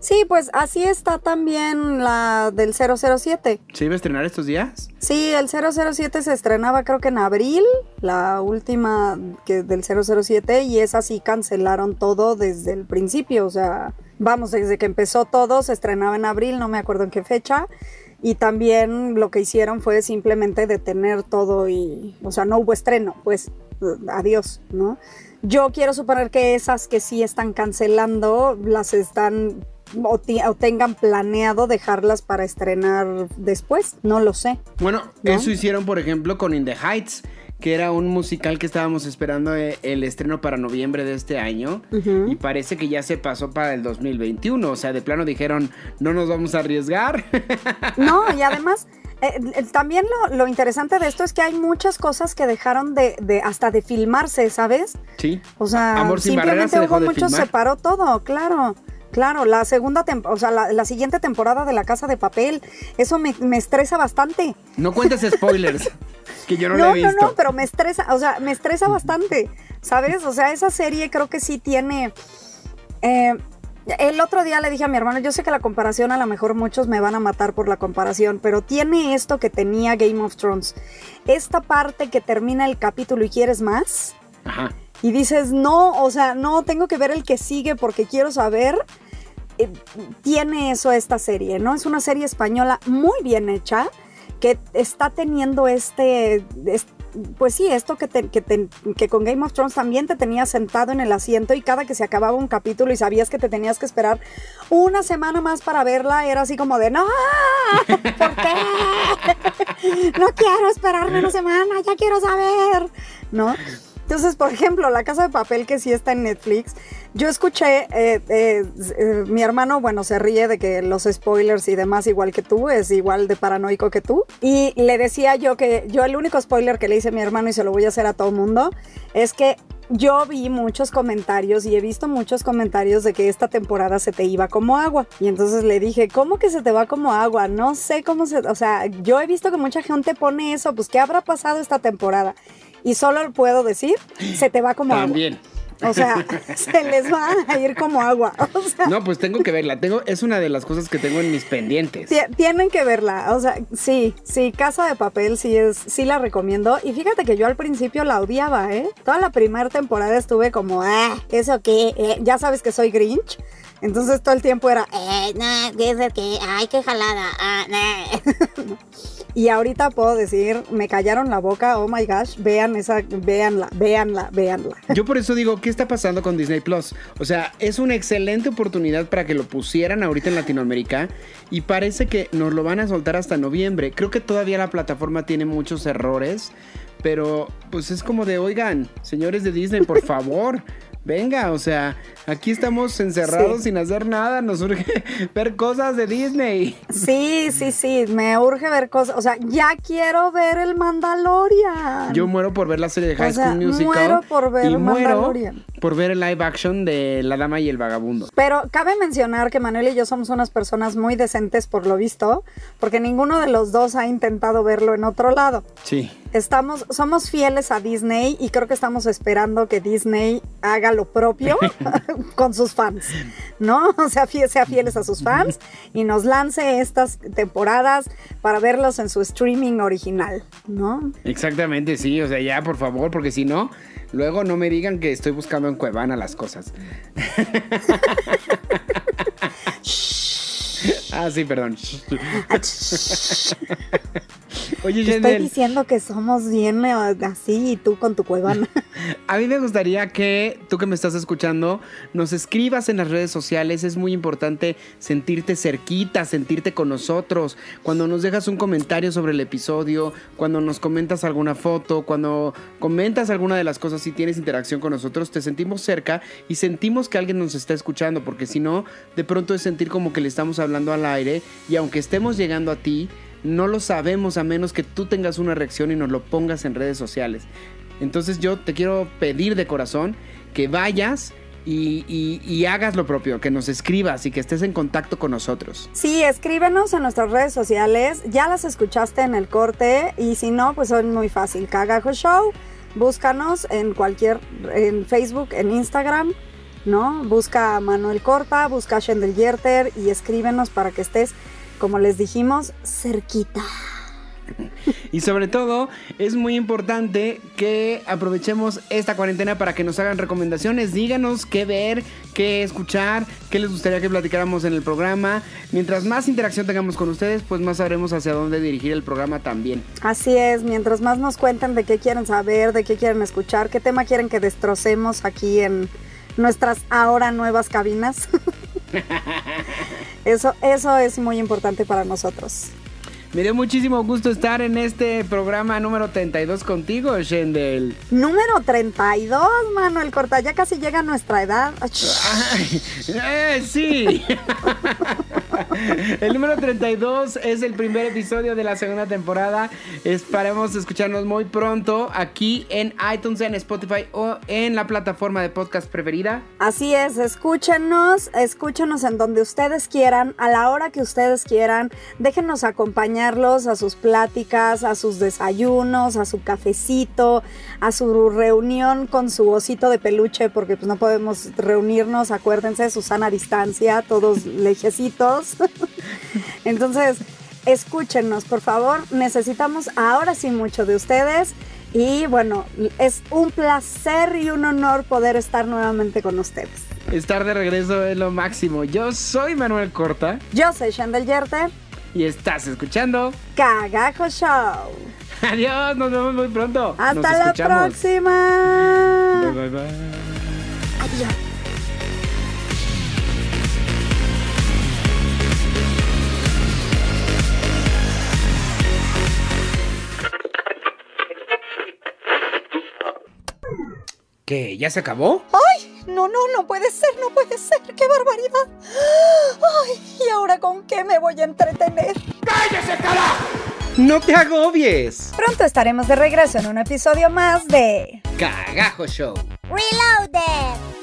Sí, pues así está también la del 007. ¿Se iba a estrenar estos días? Sí, el 007 se estrenaba creo que en abril, la última que del 007 y esa sí cancelaron todo desde el principio, o sea, vamos, desde que empezó todo se estrenaba en abril, no me acuerdo en qué fecha. Y también lo que hicieron fue simplemente detener todo y, o sea, no hubo estreno, pues adiós, ¿no? Yo quiero suponer que esas que sí están cancelando las están o, tengan planeado dejarlas para estrenar después, no lo sé. Bueno, ¿No? eso hicieron, por ejemplo, con In the Heights, que era un musical que estábamos esperando eh, el estreno para noviembre de este año. Y parece que ya se pasó para el 2021. O sea, de plano dijeron, no nos vamos a arriesgar. No, y además, eh, eh, también lo, lo interesante de esto es que hay muchas cosas que dejaron de, de hasta de filmarse, ¿sabes? sí. O sea, Amor sin simplemente hubo mucho, se paró todo, claro. Claro, la segunda temporada, o sea, la, la siguiente temporada de La Casa de Papel, eso me, me estresa bastante. No cuentes spoilers, que yo no, No, lo he no, visto. no, pero me estresa, o sea, me estresa bastante, ¿sabes? O sea, esa serie creo que sí tiene... eh, el otro día le dije a mi hermano, yo sé que la comparación a lo mejor muchos me van a matar por la comparación, pero tiene esto que tenía Game of Thrones. Esta parte que termina el capítulo y quieres más. Ajá. Y dices, no, o sea, no, tengo que ver el que sigue porque quiero saber. Eh, tiene eso esta serie, ¿no? Es una serie española muy bien hecha que está teniendo este, es- pues sí, esto que, te- que, te- que con Game of Thrones también te tenías sentado en el asiento y cada que se acababa un capítulo y sabías que te tenías que esperar una semana más para verla, era así como de, no, ¿por qué? No quiero esperarme una semana, ya quiero saber, ¿no? Entonces, por ejemplo, La Casa de Papel, que sí está en Netflix, yo escuché, eh, eh, eh, mi hermano, bueno, se ríe de que los spoilers y demás, igual que tú, es igual de paranoico que tú. Y le decía yo que yo el único spoiler que le hice a mi hermano y se lo voy a hacer a todo mundo es que yo vi muchos comentarios y he visto muchos comentarios de que esta temporada se te iba como agua. Y entonces le dije, ¿cómo que se te va como agua? No sé cómo se... O sea, yo he visto que mucha gente pone eso, pues ¿qué habrá pasado esta temporada? Y solo puedo decir, se te va como También. agua. O sea, se les va a ir como agua. O sea, No, pues tengo que verla. Tengo, es una de las cosas que tengo en mis pendientes. Ti- Tienen que verla, o sea, sí, sí, Casa de Papel sí es, sí la recomiendo. Y fíjate que yo al principio la odiaba, ¿eh? Toda la primera temporada estuve como, ah, ¿eso qué? Eh, ya sabes que soy Grinch. Entonces todo el tiempo era, eh, no, ¿qué es el qué? Ay, qué jalada, ah, nah". Y ahorita puedo decir, me callaron la boca, oh my gosh, vean esa, véanla, véanla, véanla. Yo por eso digo, ¿qué está pasando con Disney Plus? O sea, es una excelente oportunidad para que lo pusieran ahorita en Latinoamérica y parece que nos lo van a soltar hasta noviembre. Creo que todavía la plataforma tiene muchos errores, pero pues es como de, oigan, señores de Disney, por favor. Venga, o sea, aquí estamos encerrados Sí. sin hacer nada, nos urge ver cosas de Disney. Sí, sí, sí, me urge ver cosas, o sea, ya quiero ver el Mandalorian. Yo muero por ver la serie de High O sea, School Musical. muero por ver y muero Mandalorian. por ver el live action de La Dama y el Vagabundo. Pero cabe mencionar que Manuel y yo somos unas personas muy decentes por lo visto, porque ninguno de los dos ha intentado verlo en otro lado. Sí. Estamos, somos fieles a Disney y creo que estamos esperando que Disney haga lo propio con sus fans, ¿no? O sea, fie- sea fieles a sus fans y nos lance estas temporadas para verlos en su streaming original, ¿no? Exactamente, sí, o sea, ya por favor, porque si no, luego no me digan que estoy buscando en Cuevana las cosas. Ah, sí, perdón. Oye, Te estoy diciendo que somos bien así y tú con tu cuevana. a mí me gustaría que tú que me estás escuchando nos escribas en las redes sociales. Es muy importante sentirte cerquita, sentirte con nosotros. Cuando nos dejas un comentario sobre el episodio, cuando nos comentas alguna foto, cuando comentas alguna de las cosas y tienes interacción con nosotros, te sentimos cerca y sentimos que alguien nos está escuchando, porque si no, de pronto es sentir como que le estamos hablando al aire y aunque estemos llegando a ti, no lo sabemos a menos que tú tengas una reacción y nos lo pongas en redes sociales. Entonces yo te quiero pedir de corazón que vayas y, hagas lo propio, que nos escribas y que estés en contacto con nosotros. Sí, escríbenos en nuestras redes sociales. Ya las escuchaste en el corte y si no, pues es muy fácil. Cagajo Show. Búscanos en cualquier, en Facebook, en Instagram, ¿no? Busca a Manuel Corta, busca a Shendel Yerter y escríbenos para que estés, como les dijimos, cerquita. Y sobre todo, es muy importante que aprovechemos esta cuarentena para que nos hagan recomendaciones. Díganos qué ver, qué escuchar, qué les gustaría que platicáramos en el programa. Mientras más interacción tengamos con ustedes, pues más sabremos hacia dónde dirigir el programa también. Así es, mientras más nos cuenten de qué quieren saber, de qué quieren escuchar, qué tema quieren que destrocemos aquí en nuestras ahora nuevas cabinas. Eso, eso es muy importante para nosotros. Me dio muchísimo gusto estar en este programa número 32 contigo, Shendel. Número 32, Manuel Corta, ya casi llega a nuestra edad. Ay, eh, sí. El número 32 es el primer episodio de la segunda temporada. Esperemos escucharnos muy pronto aquí en iTunes, en Spotify o en la plataforma de podcast preferida. Así es, escúchenos, escúchenos en donde ustedes quieran, a la hora que ustedes quieran. Déjenos acompañarlos a sus pláticas, a sus desayunos, a su cafecito, a su reunión con su osito de peluche, porque pues no podemos reunirnos, acuérdense, Susana a distancia, todos lejecitos. Entonces, escúchenos, por favor. Necesitamos ahora sí mucho de ustedes. Y bueno, es un placer y un honor poder estar nuevamente con ustedes. Estar de regreso es lo máximo. Yo soy Manuel Corta Yo soy Shandel Yerte, y estás escuchando. Cagajo Show. Adiós, nos vemos muy pronto. Nos Hasta la escuchamos. próxima. Bye, bye, bye. Adiós. ¿Qué? ¿Ya se acabó? ¡Ay! No, no, no puede ser, no puede ser. ¡Qué barbaridad! ¡Ay! ¿Y ahora con qué me voy a entretener? ¡Cállese, carajo! ¡No te agobies! Pronto estaremos de regreso en un episodio más de Cagajo Show. Reloaded.